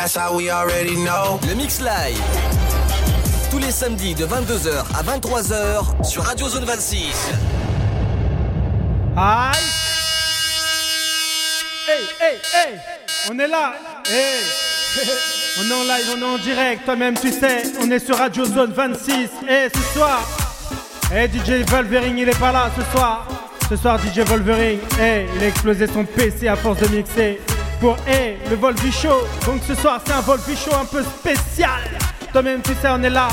That's how we already know. Le Mix Live. Tous les samedis de 22h à 23h sur Radio Zone 26. Aïe Hey, hey, hey On est là Hey On est en live, on est en direct, toi-même tu sais, on est sur Radio Zone 26. Et ce soir, hey, DJ Wolverine il est pas là ce soir. Ce soir DJ Wolverine, hey, il a explosé son PC à force de mixer pour hey, le Volvi Show. Donc ce soir c'est un Volvi Show un peu spécial. Toi-même tu sais, on est là,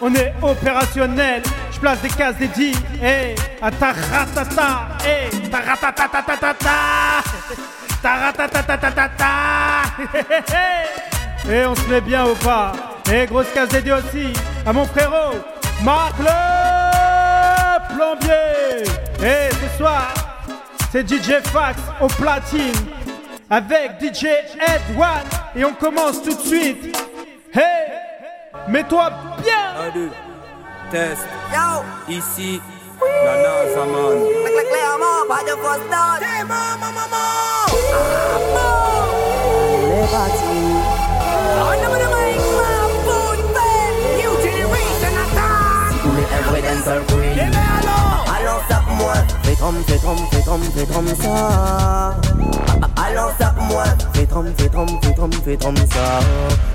on est opérationnel. Je place des cases dédiées, hey, à ta ratata, hey, ta ratatatatata, ta ratatatatata. Et on se met bien ou pas? Et grosse case dédiée aussi. À mon frérot Marc le plombier. Et ce soir c'est DJ Fax au platine avec DJ Edouard et on commence tout de suite. Hey Mets-toi bien Un, deux, test. Yo Ici, la NASA, man. Clairement, pas de fausse note. Hey, maman, maman. Alors. Fais trom, fais trom, fais trom, fais trom ça. Alors sape-moi, fais trom, fais trom, fais trom, fais trom ça.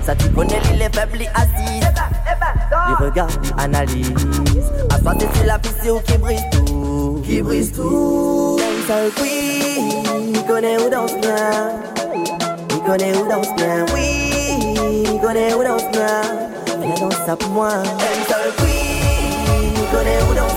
Ça tu connais il est faible, il assise. Il regarde, il analyse. À soi c'est la piscine qui brise tout. Qui brise tout. Dancer queen, il connaît où danse bien. Il connaît où danse bien, oui. Il connaît où danse bien. Viens danse sape-moi. Dancer queen, il connaît où danse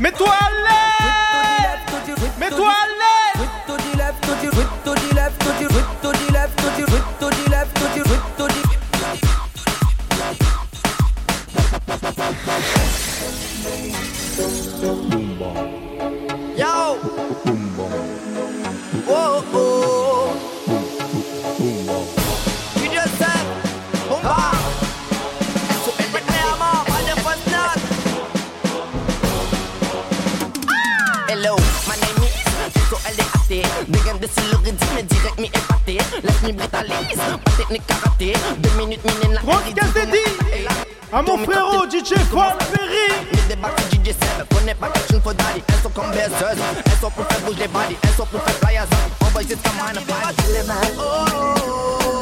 Mets-toi à l'aise. Mets-toi à l'aise Dégaine de céleri, dis-moi direct, mi épaté. Laisse mi brutalise, pas technique karaté Deux minutes, mine la Grosse à mon frérot DJ Wolverine Mais des bacs DJ Seb. Connais pas question for daddy Elles sont comme berceuses Elles sont pour faire bouger les body Elles sont pour faire fly as up On va jusqu'à mine Les mains oh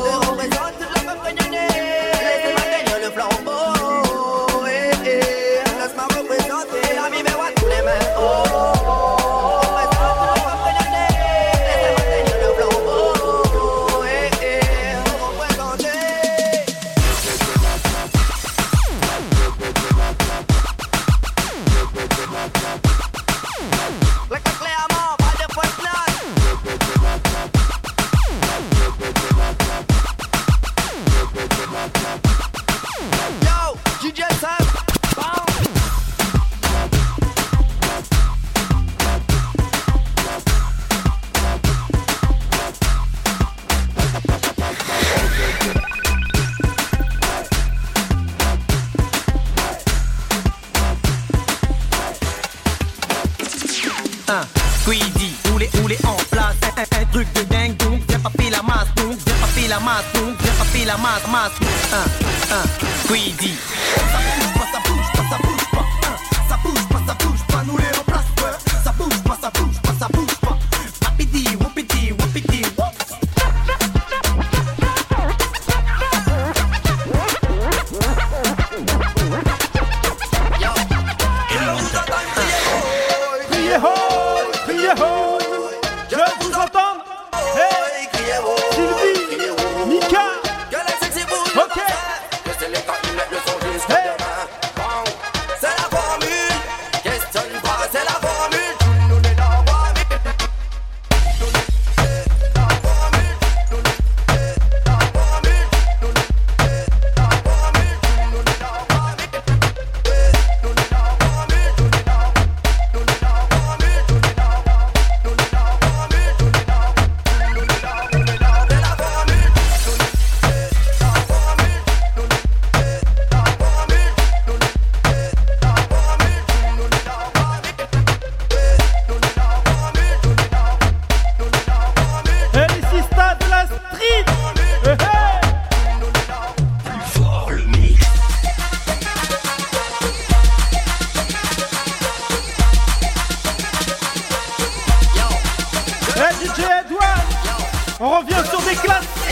On revient sur des classes.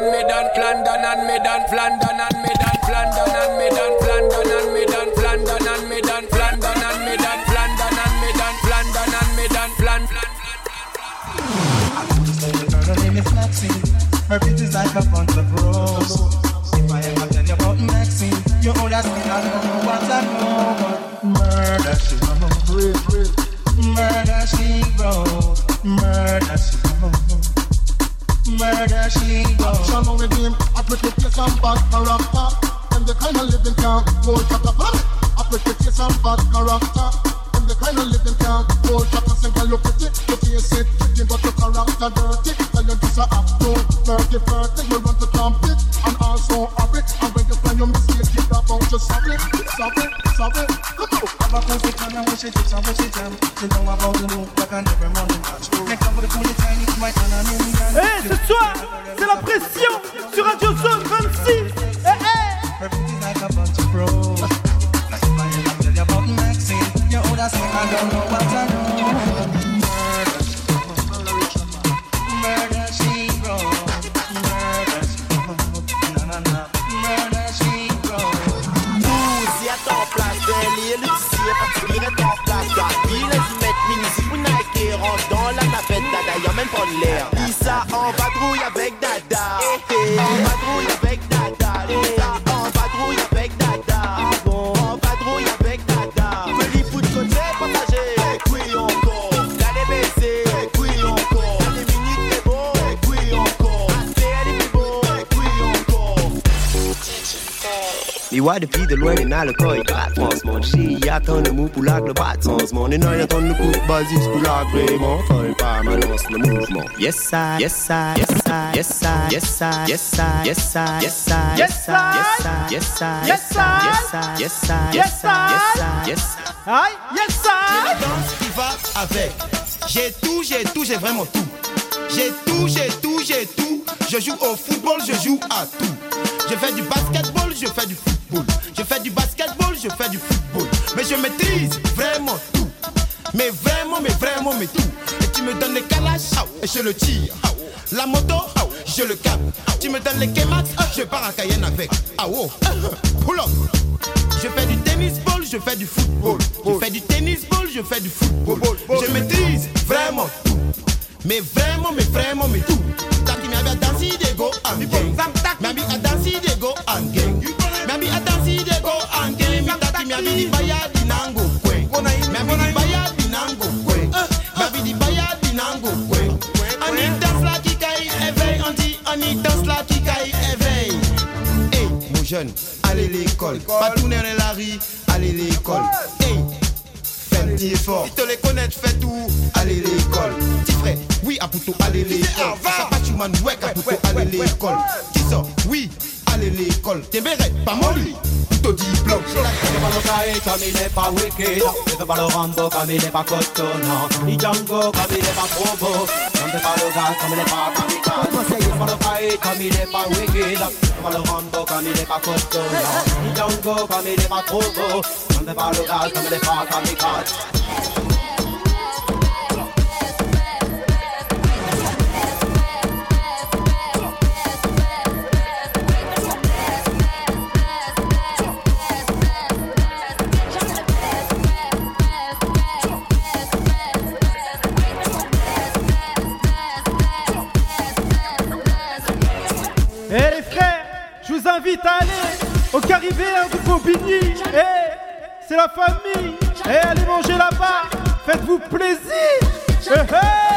and Medan, London and Medan, London and Medan, London. baby. Mi wè depi de lwen en ale koy kat fransman Che y atan de mou pou lak le bat sansman En ay atan de kouk bazis pou lak vreman Foy pa manans le mouvman Yes I, yes I, yes I, yes I, yes I, yes I, yes I, yes I, yes I, yes I, yes I, yes I, yes I, yes I, yes I, yes I, yes I. la danse qui va avec. J'ai tout, j'ai tout, j'ai vraiment tout. J'ai tout, j'ai tout, j'ai tout. Je joue au football, je joue à tout. Je fais du basketball, je fais du football. Je fais du basketball, je fais du football. Mais je maîtrise vraiment tout. Mais vraiment, mais vraiment, mais tout. Et tu me donnes les calaches, et je le tire. La moto, je le capte. Tu me donnes les K-Max, je pars à Cayenne avec. Ah oh, pull up. Je fais du tennis ball, je fais du football. Je fais du tennis ball, je fais du football. Je maîtrise vraiment tout. Mais vraiment, mais vraiment, mais tout. Taki mi abi a dansi de go and gang. Mi abi a dansi de go and gang. Mi abi a dansi de go and gang. Mi taki mi abi di baya di nango kwe. Mi abi di baya di nango kwe. Mi abi di baya di nango kwe. On y danse là qui caille éveille. On dit on y danse là qui caille éveille. Hey, mon jeune, allez l'école. Pas tourner dans la rue, allez l'école. Hey, fais un petit effort. Si te les connais, fais tout, allez l'école. Petit frère, oui, à Poutou, allez l'école. Ça pas tu ouais, à Poutou, allez l'école. Qui sort, oui, allez l'école. T'es béré, pas diplôme. comme il est pas wicked. Ne pas le Rambo comme il est pas cotonnant. Ni Django comme il est pas trop beau Ne fais pas le gars comme il est pas kamikaze Ne pas le fight comme il est pas wicked. Ne pas le Rambo comme il est pas cotonnant. Ni Django comme il est pas trop beau Ne fais pas le gars comme il est pas kamikaze arrivé hein, de Bobigny. Hey, c'est la famille. Hey, allez manger là-bas. Faites-vous plaisir. Eh,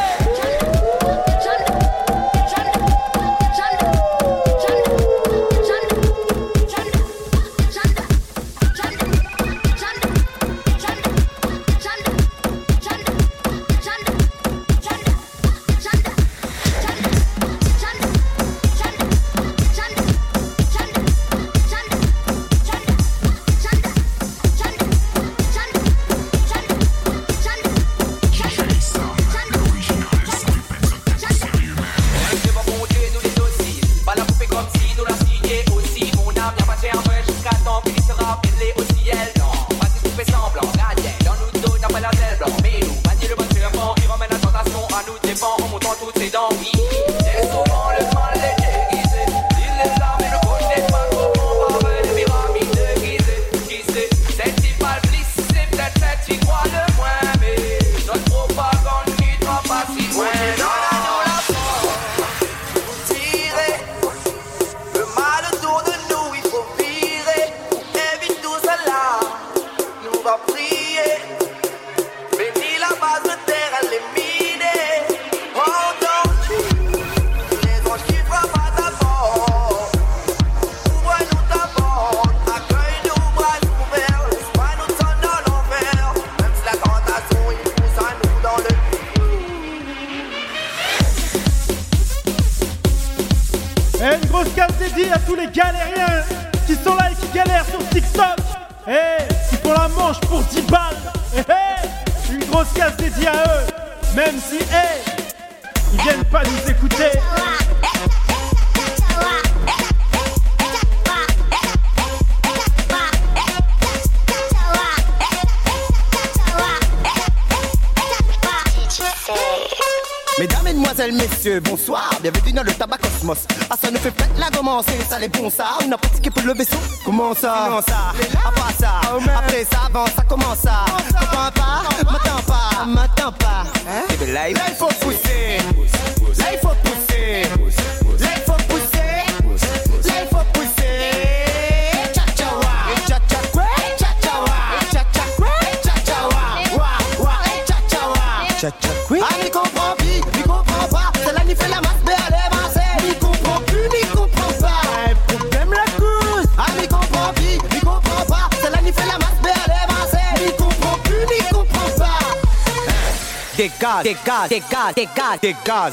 Dégage, dégage, dégage, dégage,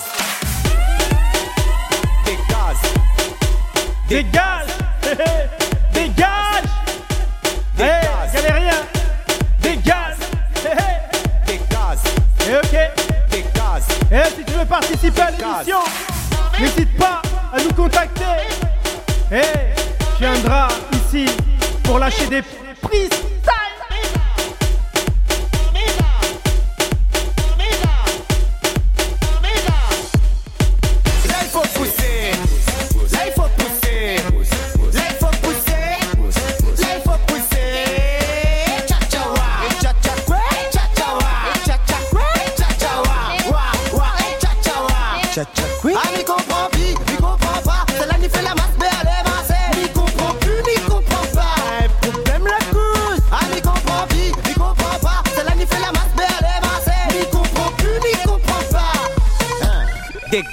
dégage. Dégage. Dégage Dégage Hey, galérien Dégage Dégage Et ok Dégage Et si tu veux participer à l'émission, n'hésite pas à nous contacter. Et tu viendras ici pour lâcher des prises.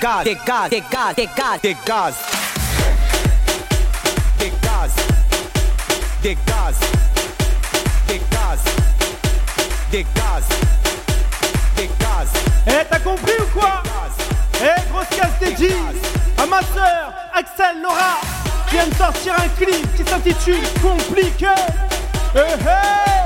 Dégage, dégage, dégage, dégage, dégage. Dégage. Dégage. Dégage. Dégage. Dégage. Eh, t'as compris ou quoi Eh, grosse casse dédiée à ma soeur, Axel Laura, qui vient de sortir un clip qui s'intitule Compliqué. Eh, eh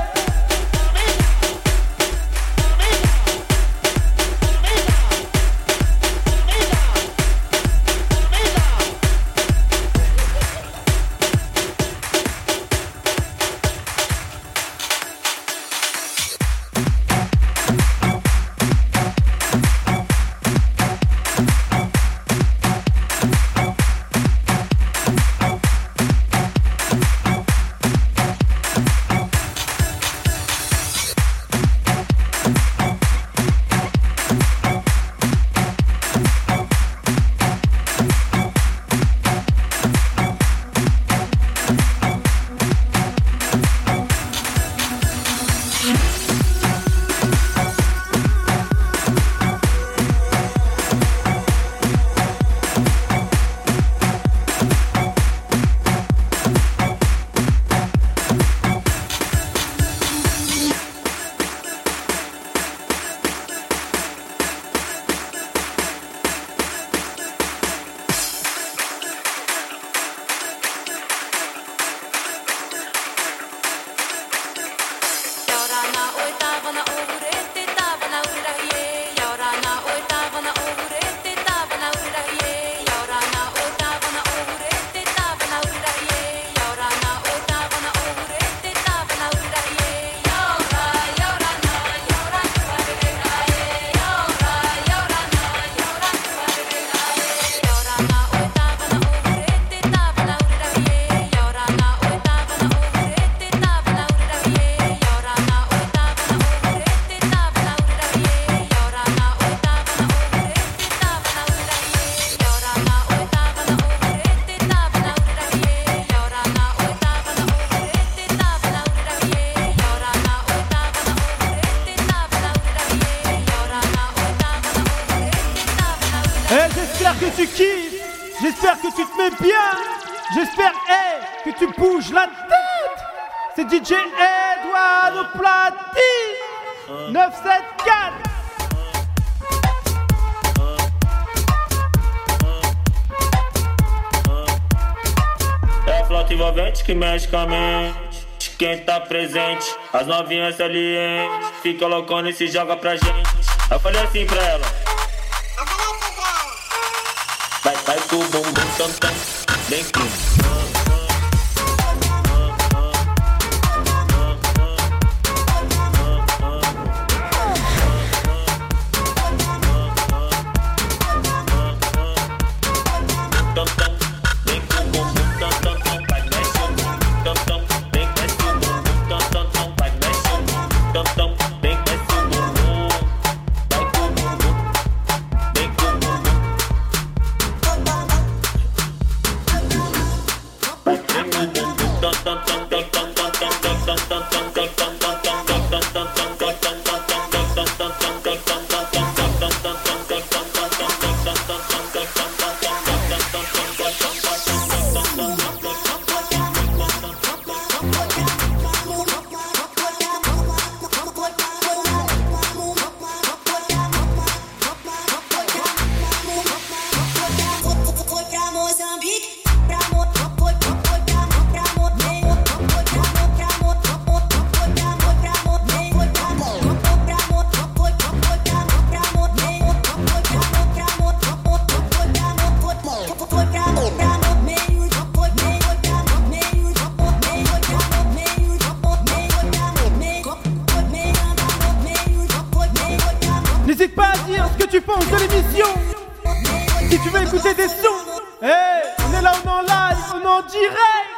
envolvente que mexe com a mente. Quem tá presente, as novinhas salientes. Fica loucona e se joga pra gente. Eu falei assim pra ela. Vai, vai com o bumbum tam tam. Bem On est là, on est on en direct.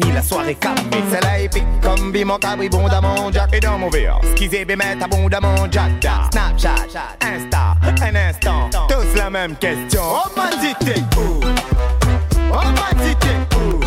fini la soirée calme. Celle-là est pique comme Bimon, abondamment Jack. Et dans mon verre, ce qu'ils aient mettre abondamment Jack. Snapchat, Insta, un instant. Tous la même question. Oh, bandité, oh. Oh, bandité, oh.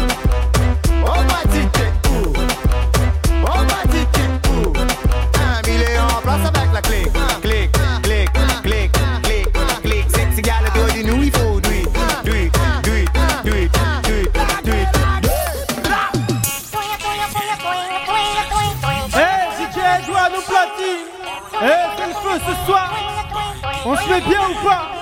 Jesteśmy białka!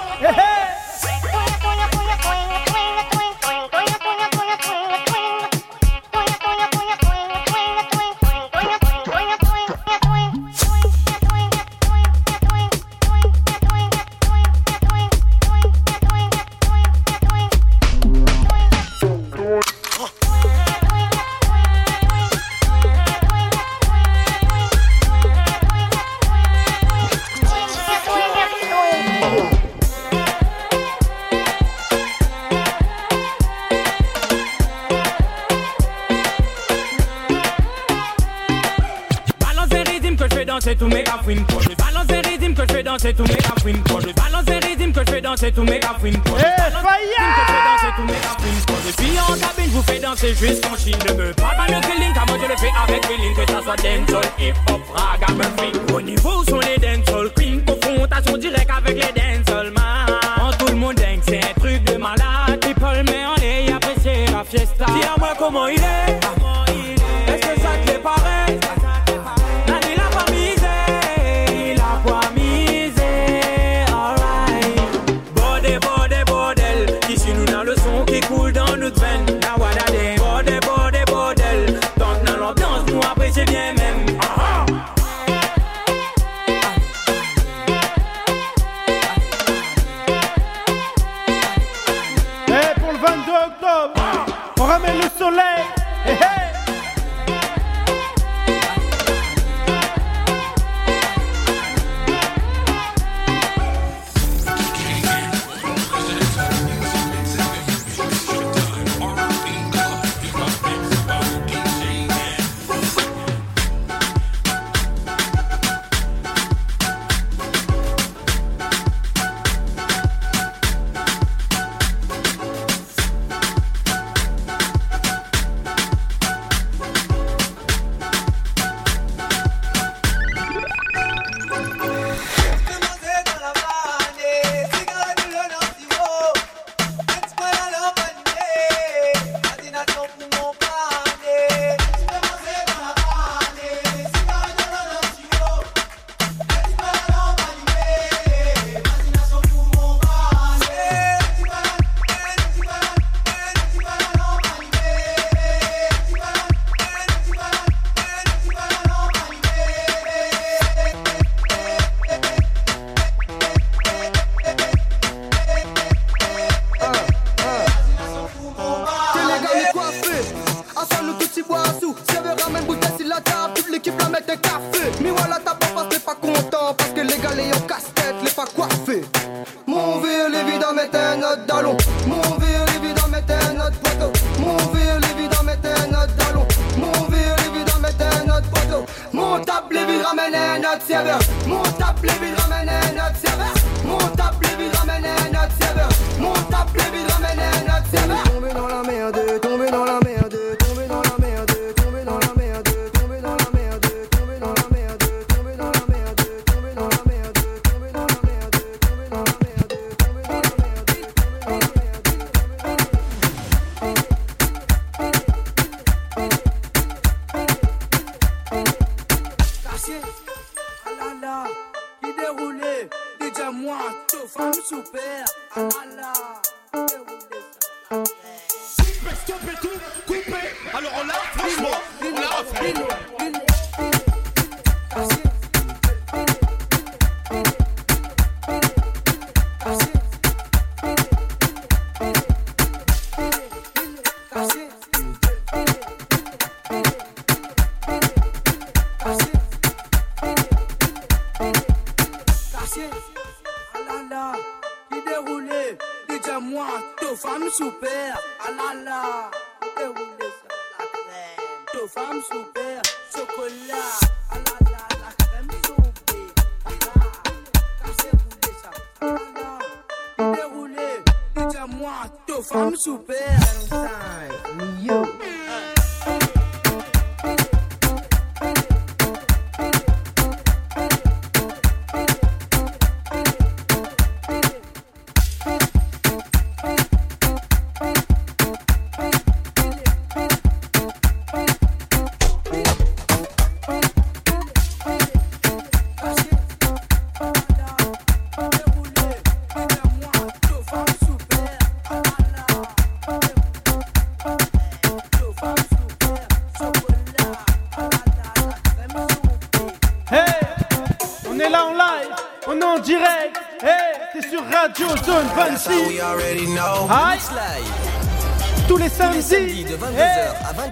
cómo iré. pas coiffé. Mon ville, évidemment, était notre dallon. Mon ville, évidemment, était notre poteau. Mon ville, évidemment, était notre dallon. Mon ville, évidemment, était notre poteau. Mon table, les villes ramenait notre serveur. Mon table, les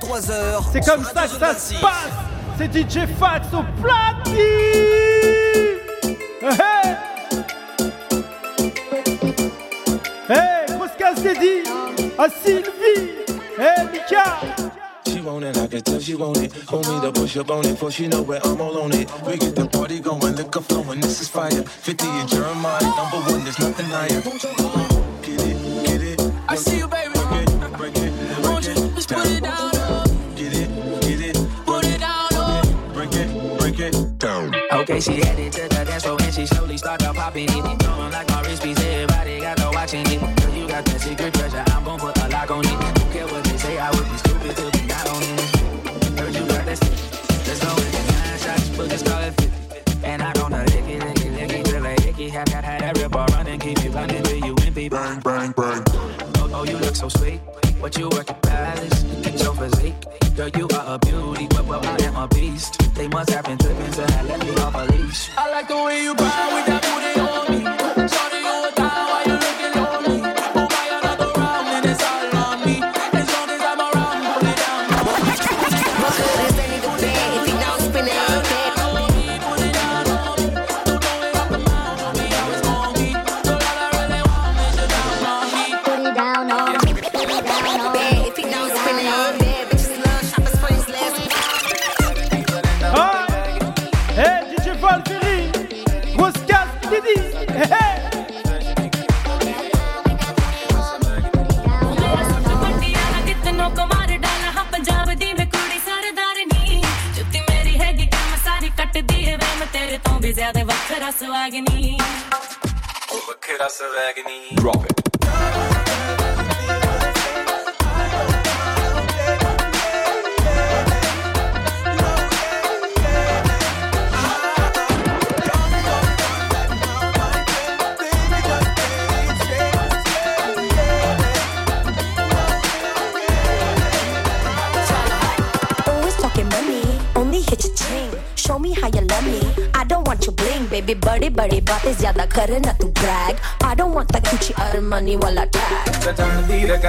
23h. C'est comme ça que ça se passe. C'est DJ Fax au platine. Eh, eh. eh, hey, hey grosse casse dédiée à Sylvie. Hey, Mika. She want it, I can tell she want it. Hold me to push up on it, for she know where I'm all on it. We get the party going, liquor flowing, this is fire. 50 and Jeremiah, number one, there's nothing higher. Okay, she headed to the dance floor and she slowly started popping it. Throwing like my wrist piece, everybody got to watching it. Girl, you got that secret treasure, I'm gon' put a lock on it. Don't care what they say, I would be stupid to be not on it. Girl, you got that stick. Let's go with the nine shots, but just call it 50. And I gonna lick it, lick it, lick it, till I hickey. Have that, have that ripper running, keep it running till you empty. Bang, bang, bang. Oh, oh, you look so sweet. What you work at Palace, get your physique. Girl, you are a beauty, like the way you grind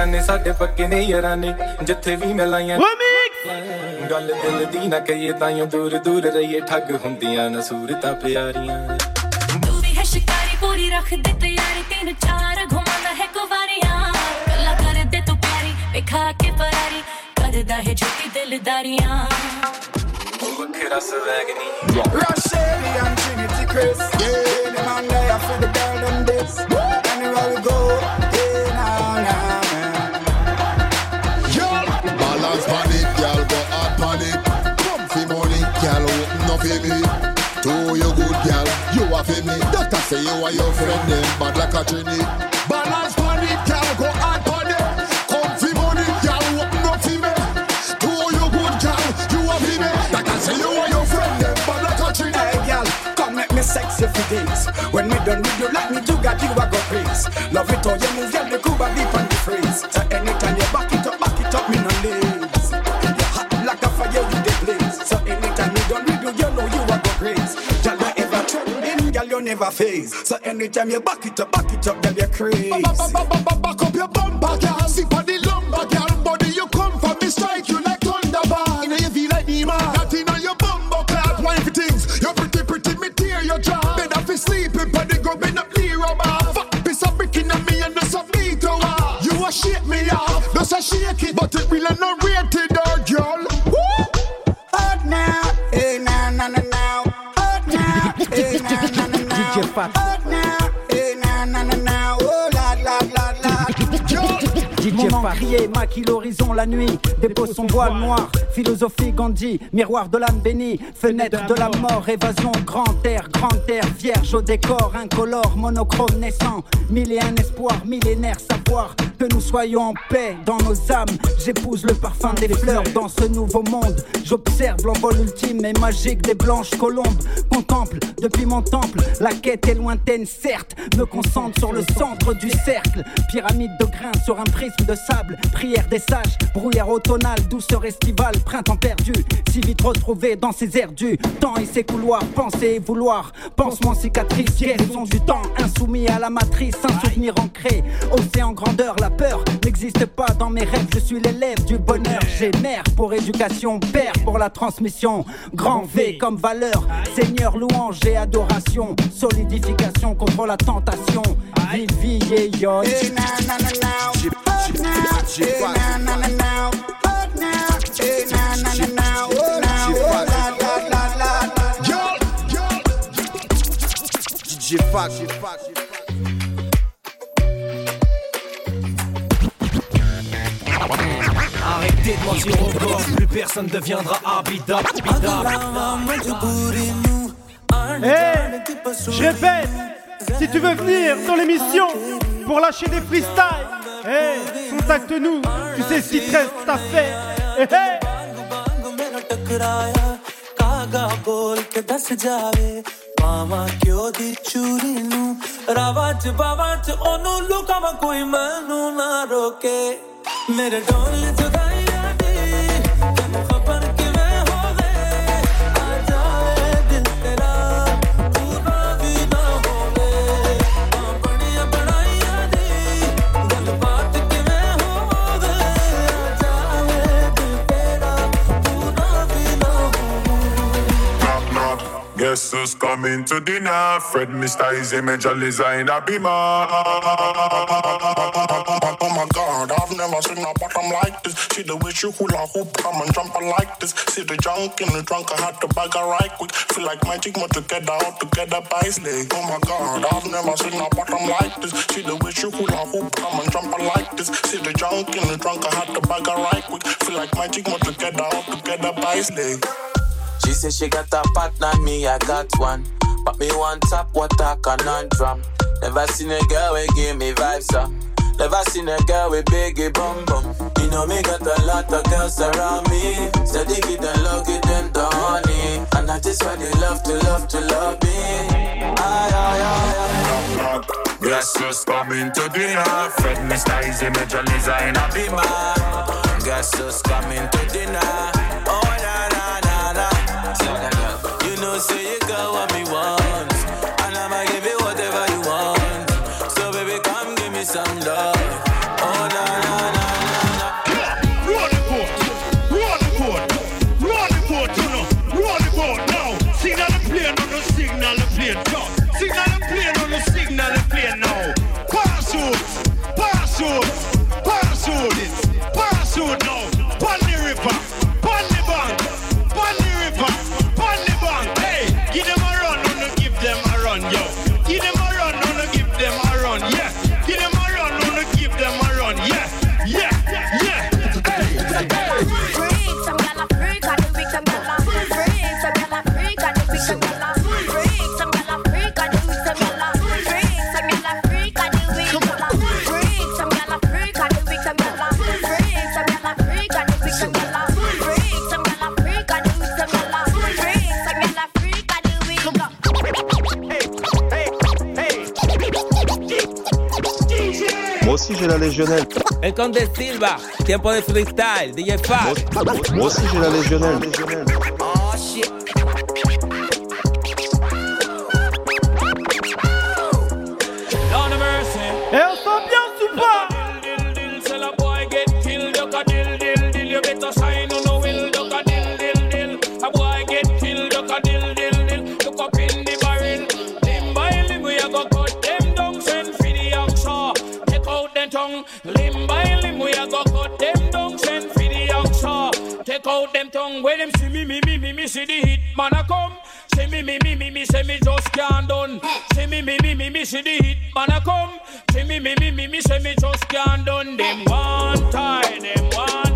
ਸਜਣ ਦੀ ਰਗਾਨੇ ਸਾਡੇ ਪੱਕੇ ਨੇ ਯਾਰਾਂ ਨੇ ਜਿੱਥੇ ਵੀ ਮਿਲਾਈਆਂ ਗੱਲ ਦਿਲ ਦੀ ਨਾ ਕਹੀਏ ਤਾਈਓ ਦੂਰ ਦੂਰ ਰਹੀਏ ਠੱਗ ਹੁੰਦੀਆਂ ਨਾ ਸੂਰਤਾਂ ਪਿਆਰੀਆਂ ਤੂੰ ਵੀ ਹੈ ਸ਼ਿਕਾਰੀ ਪੂਰੀ ਰੱਖ ਦੇ ਤਿਆਰੀ ਤਿੰਨ ਚਾਰ ਘੁਮਾਉਂਦਾ ਹੈ ਕੁਵਾਰੀਆਂ ਗੱਲਾਂ ਕਰਦੇ ਤੂੰ ਪਿਆਰੀ ਵੇਖਾ ਕੇ ਫਰਾਰੀ ਕਰਦਾ ਹੈ ਝੂਠੀ ਦਿਲਦਾਰੀਆਂ ਉਹ ਵੱਖਰਾ ਸਵੈਗ ਨਹੀਂ Rasheli and Trinity Chris. Yeah, the man there for the girl them this. Anywhere we go, me. To you good, girl, you are for me. Doctor say you are your friend, them bad like a trini. Balance on it, girl, go hard on it. Comfy money, girl, open up for me. To you good, girl, you are for me. Doctor say you are your friend, them bad like a trini. Hey, girl, come make me sexy for days. When me done with you, like me do got you, I never phase. So anytime you back it up, back it up, girl, you crazy. Maquille l'horizon la nuit, dépose son voile noir, philosophie Gandhi, miroir de l'âme bénie, fenêtre de la mort, évasion, grand air, grand air, vierge au décor, incolore, monochrome naissant, mille et un espoirs, millénaire que nous soyons en paix dans nos âmes. J'épouse le parfum des fleurs dans ce nouveau monde. J'observe l'envol ultime et magique des blanches colombes. Contemple depuis mon temple, la quête est lointaine, certes. Me concentre sur le centre du cercle. Pyramide de grains sur un prisme de sable. Prière des sages, brouillard automnal, douceur estivale, printemps perdu. Si vite retrouvé dans ces airs du temps et ses couloirs. Penser et vouloir, pansement cicatrice, guérison du temps. Insoumis à la matrice, un souvenir ancré. Océan grandeur, la peur n'existe pas dans mes rêves. Je suis l'élève du bonheur. J'ai mère pour éducation, père pour la transmission. Grand V comme valeur, Seigneur, louange et adoration. Solidification contre la tentation. Vivi et yo. DJ Fac, DJ Arrêtez de mentir encore, plus personne deviendra habita. Hey, je répète, si tu veux venir dans l'émission pour lâcher des freestyles, hey, contacte-nous, tu sais ce qui te reste à faire. Hey, hey. ਕਾਗਾ ਬੋਲ ਕੇ ਦੱਸ ਜਾਵੇ ਮਾਵਾ ਕਿਉਂ ਦੀ ਚੂੜੀ ਨੂੰ ਰਾਵਾਂ ਚ ਬਾਵਾਂ ਚ ਉਹਨੂੰ ਲੁਕਾਵਾਂ ਕੋਈ ਮੈਨੂੰ ਨਾ ਰੋਕੇ ਮੇਰੇ ਢੋਲ ਜੁਦਾਈਆਂ Who's coming to dinner? Fred Mr. Easy Major Designer Beamer. Oh my god, I've never seen a bottom like this. See the way she hula hoop, come and jump like this. See the junk in the trunk, I had to bag her right quick. Feel like magic, more together, all together by leg. Oh my god, I've never seen a bottom like this. See the way she hula hoop, come and jump like this. See the junk in the trunk, I had to bag her right quick. Feel like magic, more together, all together by leg. She said she got a partner, me I got one. But me one top, a conundrum. Never seen a girl with give me vibes up. Never seen a girl with biggie bum bum. You know me got a lot of girls around me. Steady give them love, give them the honey. And I just want they love to love to love me. Aye, aye, aye. Guess who's coming to dinner? Fred Mr. Easy Major Designer Beamer. Guess who's coming to dinner? Say you got what me want, aussi j'ai la légionnaire. El Conde Silva, tiempo de freestyle, DJ Fab. Moi aussi j'ai la légionnaire. Oh them tongue. When them see me, me, me, me, me, see the hit man a come. See me, me, me, me, me, say me just can't done. See me, me, me, me, me, see the hit man a come. See me, me, me, me, me, say me just can't done. Them one time, them one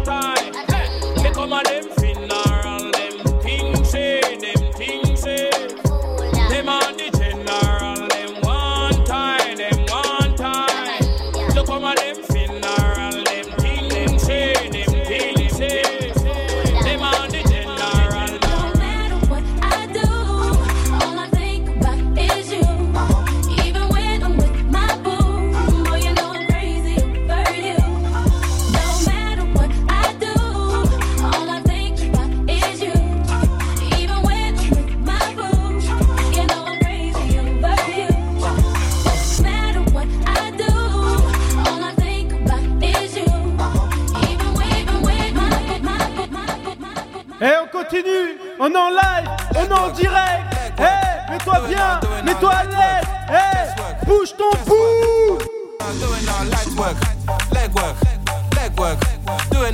on est en live, on est en direct. Hey, mets-toi bien, mets-toi à l'aise. Hey, bouge ton bout.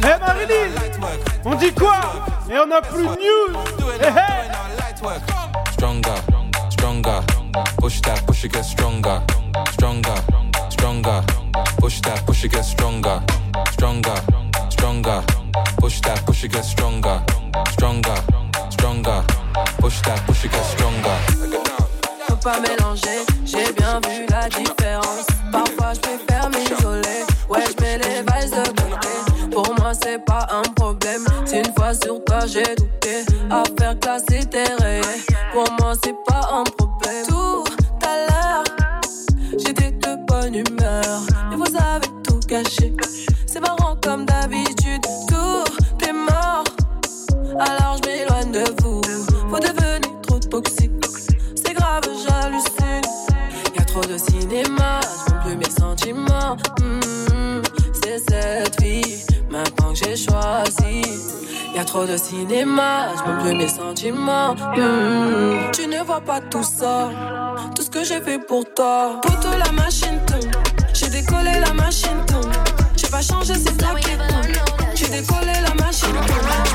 Hey Marilyn, on dit quoi? Et on a plus de news. Hey, hey. Stronger, stronger, push that, push it, get stronger, stronger, stronger, push that, push it, get stronger, stronger, stronger, push that, push it, get stronger. mélanger. J'ai bien vu la différence. Parfois, je préfère m'isoler. Ouais, je mets les valises de côté. Pour moi, c'est pas un problème. Si une fois sur toi, j'ai douté. Affaire classée, t'es rayé. Pour moi, c'est pas un. de cinéma, je plus mes sentiments. Hmm. Tu ne vois pas tout ça, tout ce que j'ai fait pour toi. Poto, la machine tombe, j'ai décollé, la machine tombe. J'ai pas changé, c'est plaqué. J'ai décollé, la machine tombe.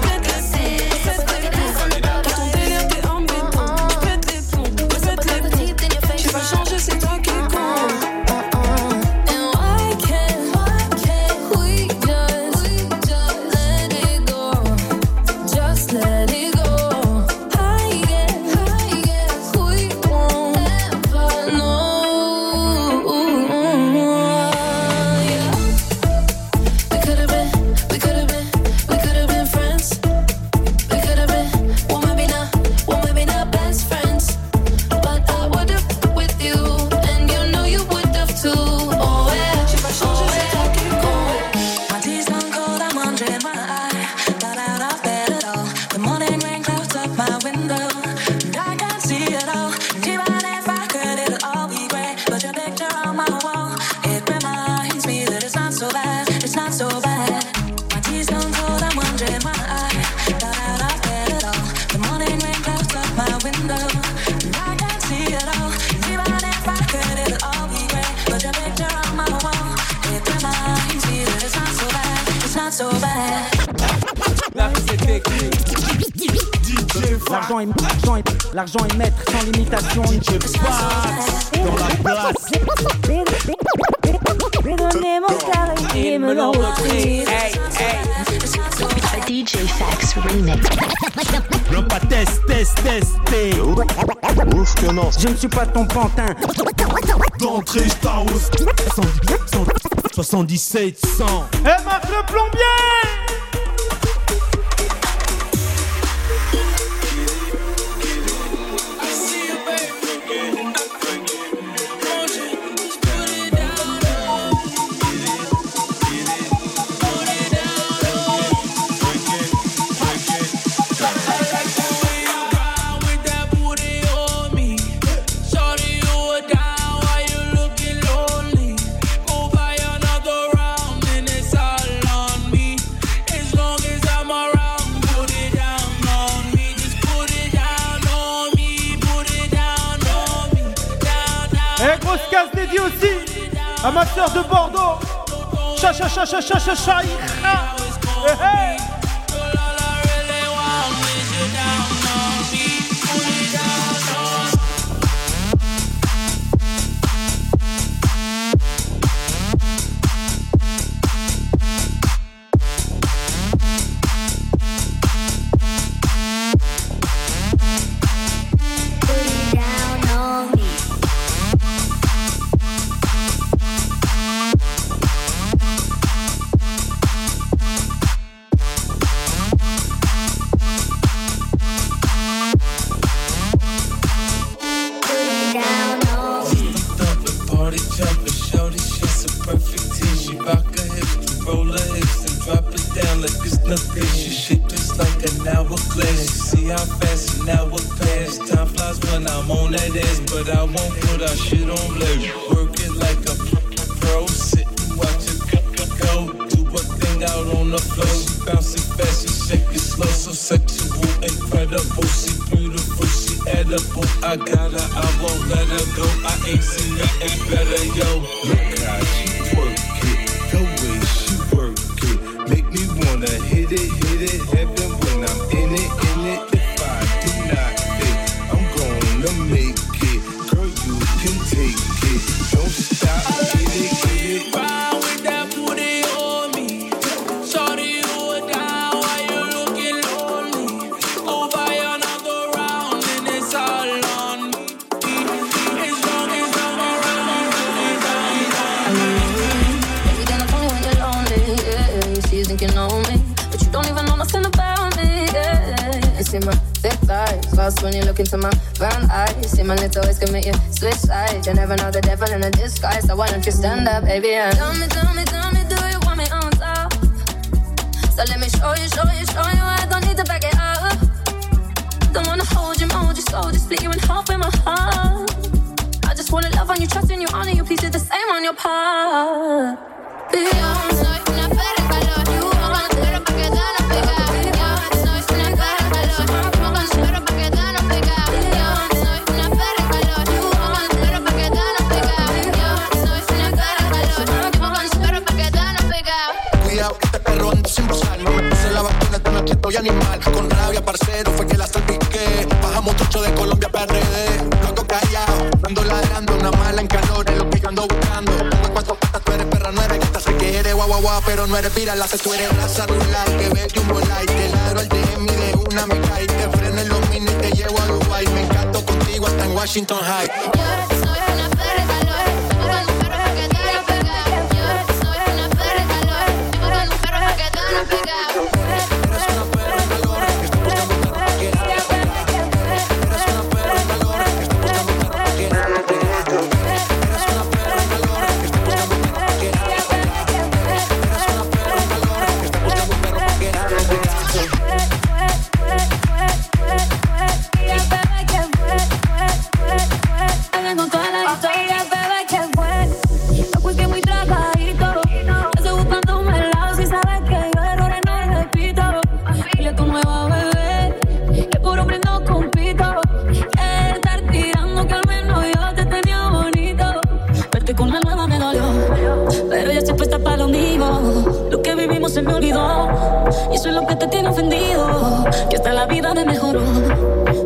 L'argent est, l'argent est, l'argent est maître sans limitation. Je passe dans la place. Redonnez mon carré, ils me l'ont. Hey, hey. DJ Fax Remix. L'opa test, test, testé. Ouf que non. Je ne suis pas ton pantin. D'entrée, je t'arrose. 77, 100. Eh, marque le plombier! sh sh sh shaykha. Show you, show you. I don't need to back it up. Don't wanna hold you, mold you, so just split you in half with my heart. I just wanna love on you, trust in you, honor you. Please do the same on your part. I'm sorry, una perra en Con rabia, parcero, fue que la salpiqué. Bajamos tocho de Colombia PRD Loco callado, ando ladrando Una mala en calor, es lo que yo ando buscando. Pongo cuatro patas, tú eres perra, no eres gata Sé que eres guau guau pero no eres la Tú eres raza rulay, que vete un volay Te ladro al DM y de una me cae Te freno en los mini y te llevo a Dubai Me encanto contigo hasta en Washington High vida me mejoró.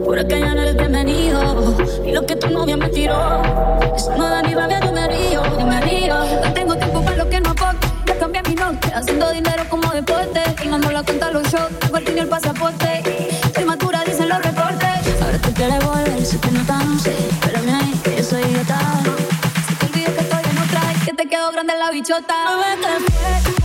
Por acá ya no eres bienvenido. Y lo que tu novia me tiró. Eso no da ni rabia, yo me río, yo me río. No tengo tiempo para lo que no aporte. Ya cambié mi norte, haciendo dinero como deporte. Y mando la cuenta a los shows, tengo el tinio el pasaporte. Soy madura, dicen los reportes. Ahora tú quieres volver, sé que no tan sé. Espérame ahí, que yo soy idiota. Se te olvidó que estoy en otra y que te quedó grande la bichota. Bebé, que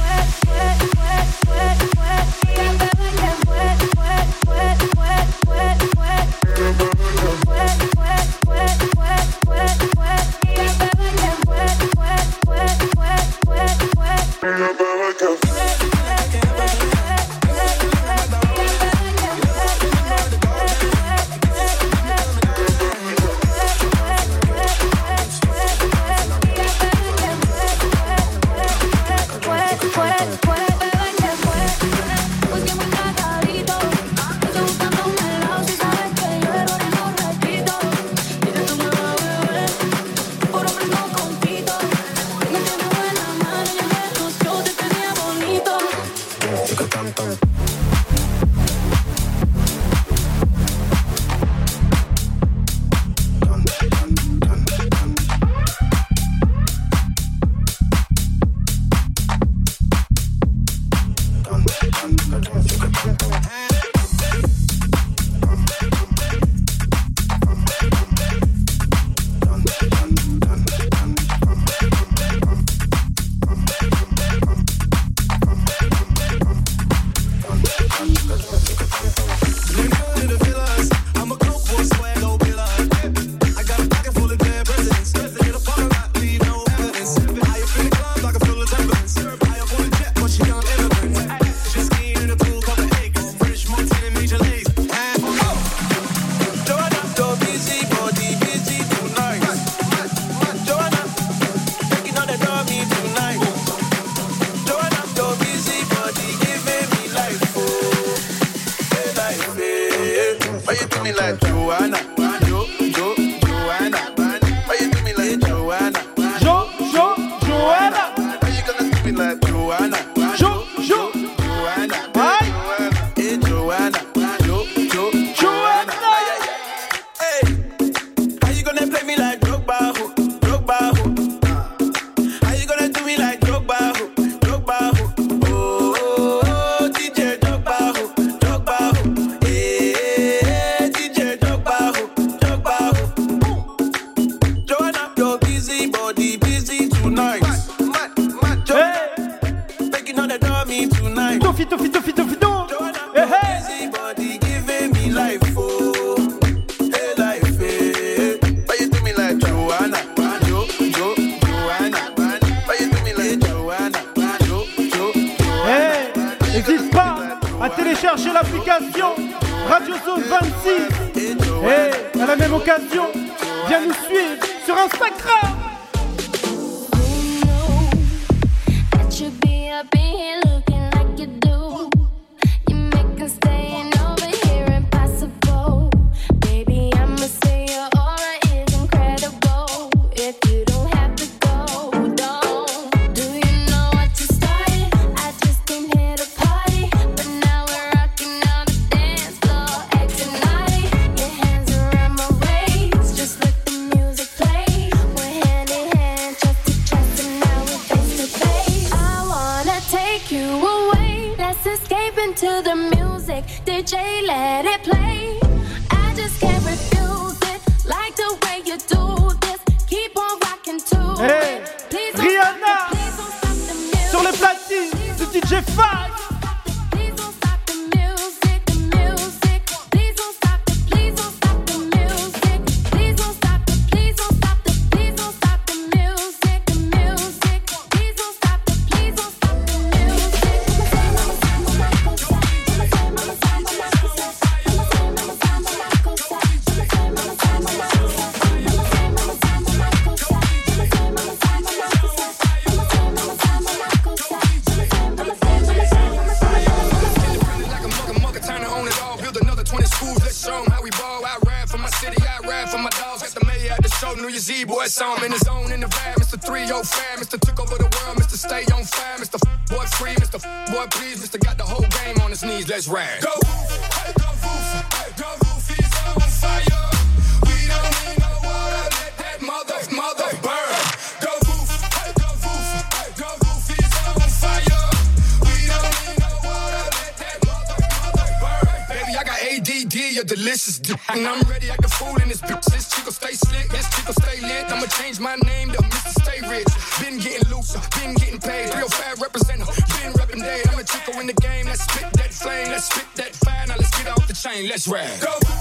chain, let's ride. Go.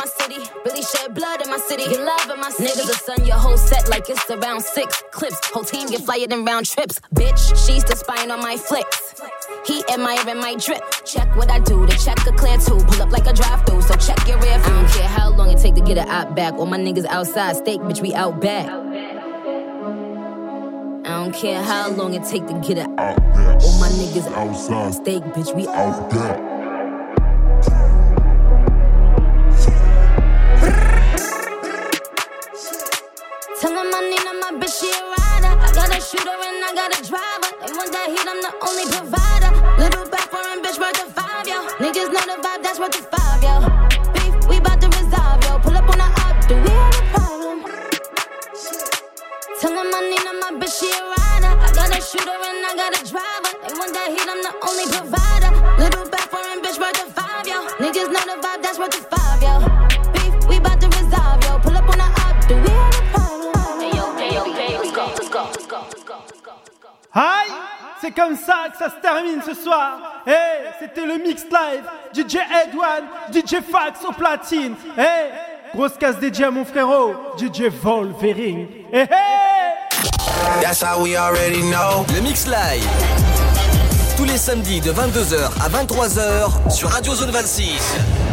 my city. Really shed blood in my city. You love in my city. Niggas will sun your whole set like it's around six clips. Whole team get flying in round trips. Bitch, she's the spying on my flicks. He admiring my drip. Check what I do. to check a clear too. Pull up like a drive through. So check your rear view. I don't care how long it take to get it out back. All my niggas outside. Steak, bitch, we out back. I don't care how long it take to get it out. All my niggas outside. Steak, bitch, we out back. shooter and I got a driver. They want that heat, I'm the only provider. Little back foreign bitch worth the five, yo. Niggas know the vibe, that's worth the five, yo. Beef, we to resolve, yo. Pull up on the up, do we have a problem? Tell them I need my bitch, she a rider. I got a shooter and I got a driver. They want that heat, I'm the only provider. Little back foreign bitch worth the five, yo. Niggas know the vibe, that's worth the five. Aïe C'est comme ça que ça se termine ce soir. Hey, c'était le mix live. DJ Edwan, DJ Fax au platine. Hey, grosse casse dédiée à mon frérot, DJ Volvering. Hey, hey That's how we already know. Le Mix Live. Tous les samedis de 22h à 23h sur Radio Zone 26.